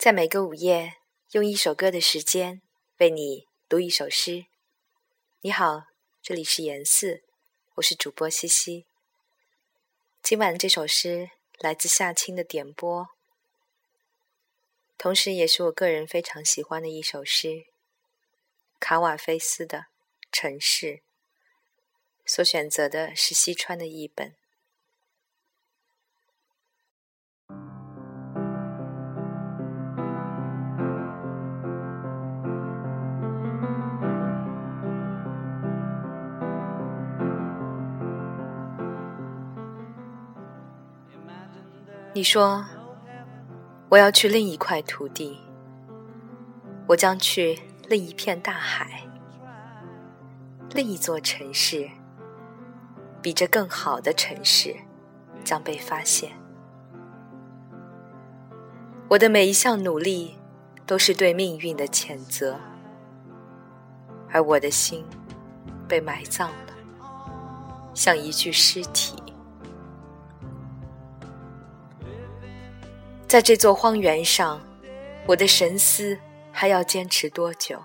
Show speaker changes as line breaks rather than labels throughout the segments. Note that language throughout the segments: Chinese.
在每个午夜，用一首歌的时间为你读一首诗。你好，这里是言四，我是主播西西。今晚这首诗来自夏青的点播，同时也是我个人非常喜欢的一首诗——卡瓦菲斯的《城市》。所选择的是西川的译本。你说，我要去另一块土地，我将去另一片大海，另一座城市，比这更好的城市将被发现。我的每一项努力都是对命运的谴责，而我的心被埋葬了，像一具尸体。在这座荒原上，我的神思还要坚持多久？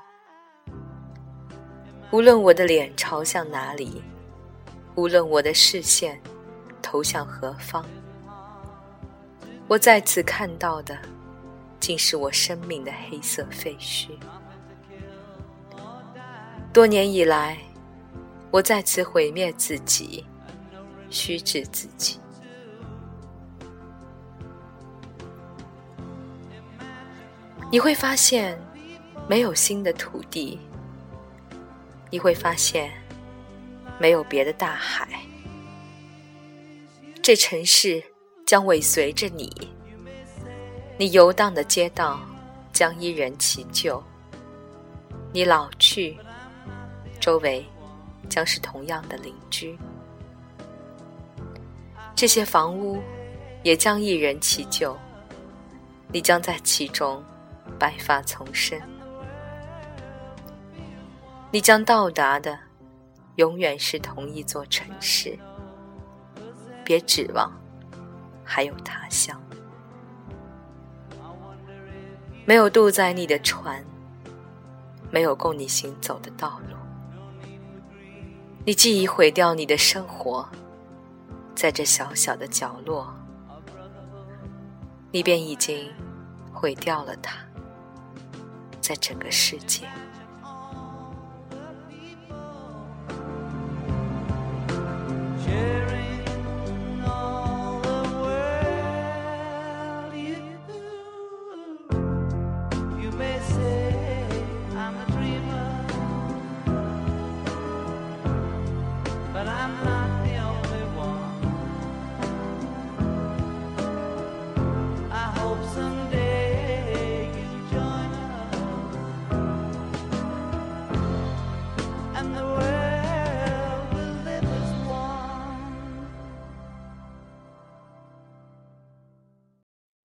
无论我的脸朝向哪里，无论我的视线投向何方，我再次看到的，竟是我生命的黑色废墟。多年以来，我再次毁灭自己，虚掷自己。你会发现，没有新的土地；你会发现，没有别的大海。这城市将尾随着你，你游荡的街道将依人其旧。你老去，周围将是同样的邻居。这些房屋也将一人其旧，你将在其中。白发丛生，你将到达的永远是同一座城市。别指望还有他乡，没有渡载你的船，没有供你行走的道路。你既已毁掉你的生活，在这小小的角落，你便已经毁掉了它。在整个世界。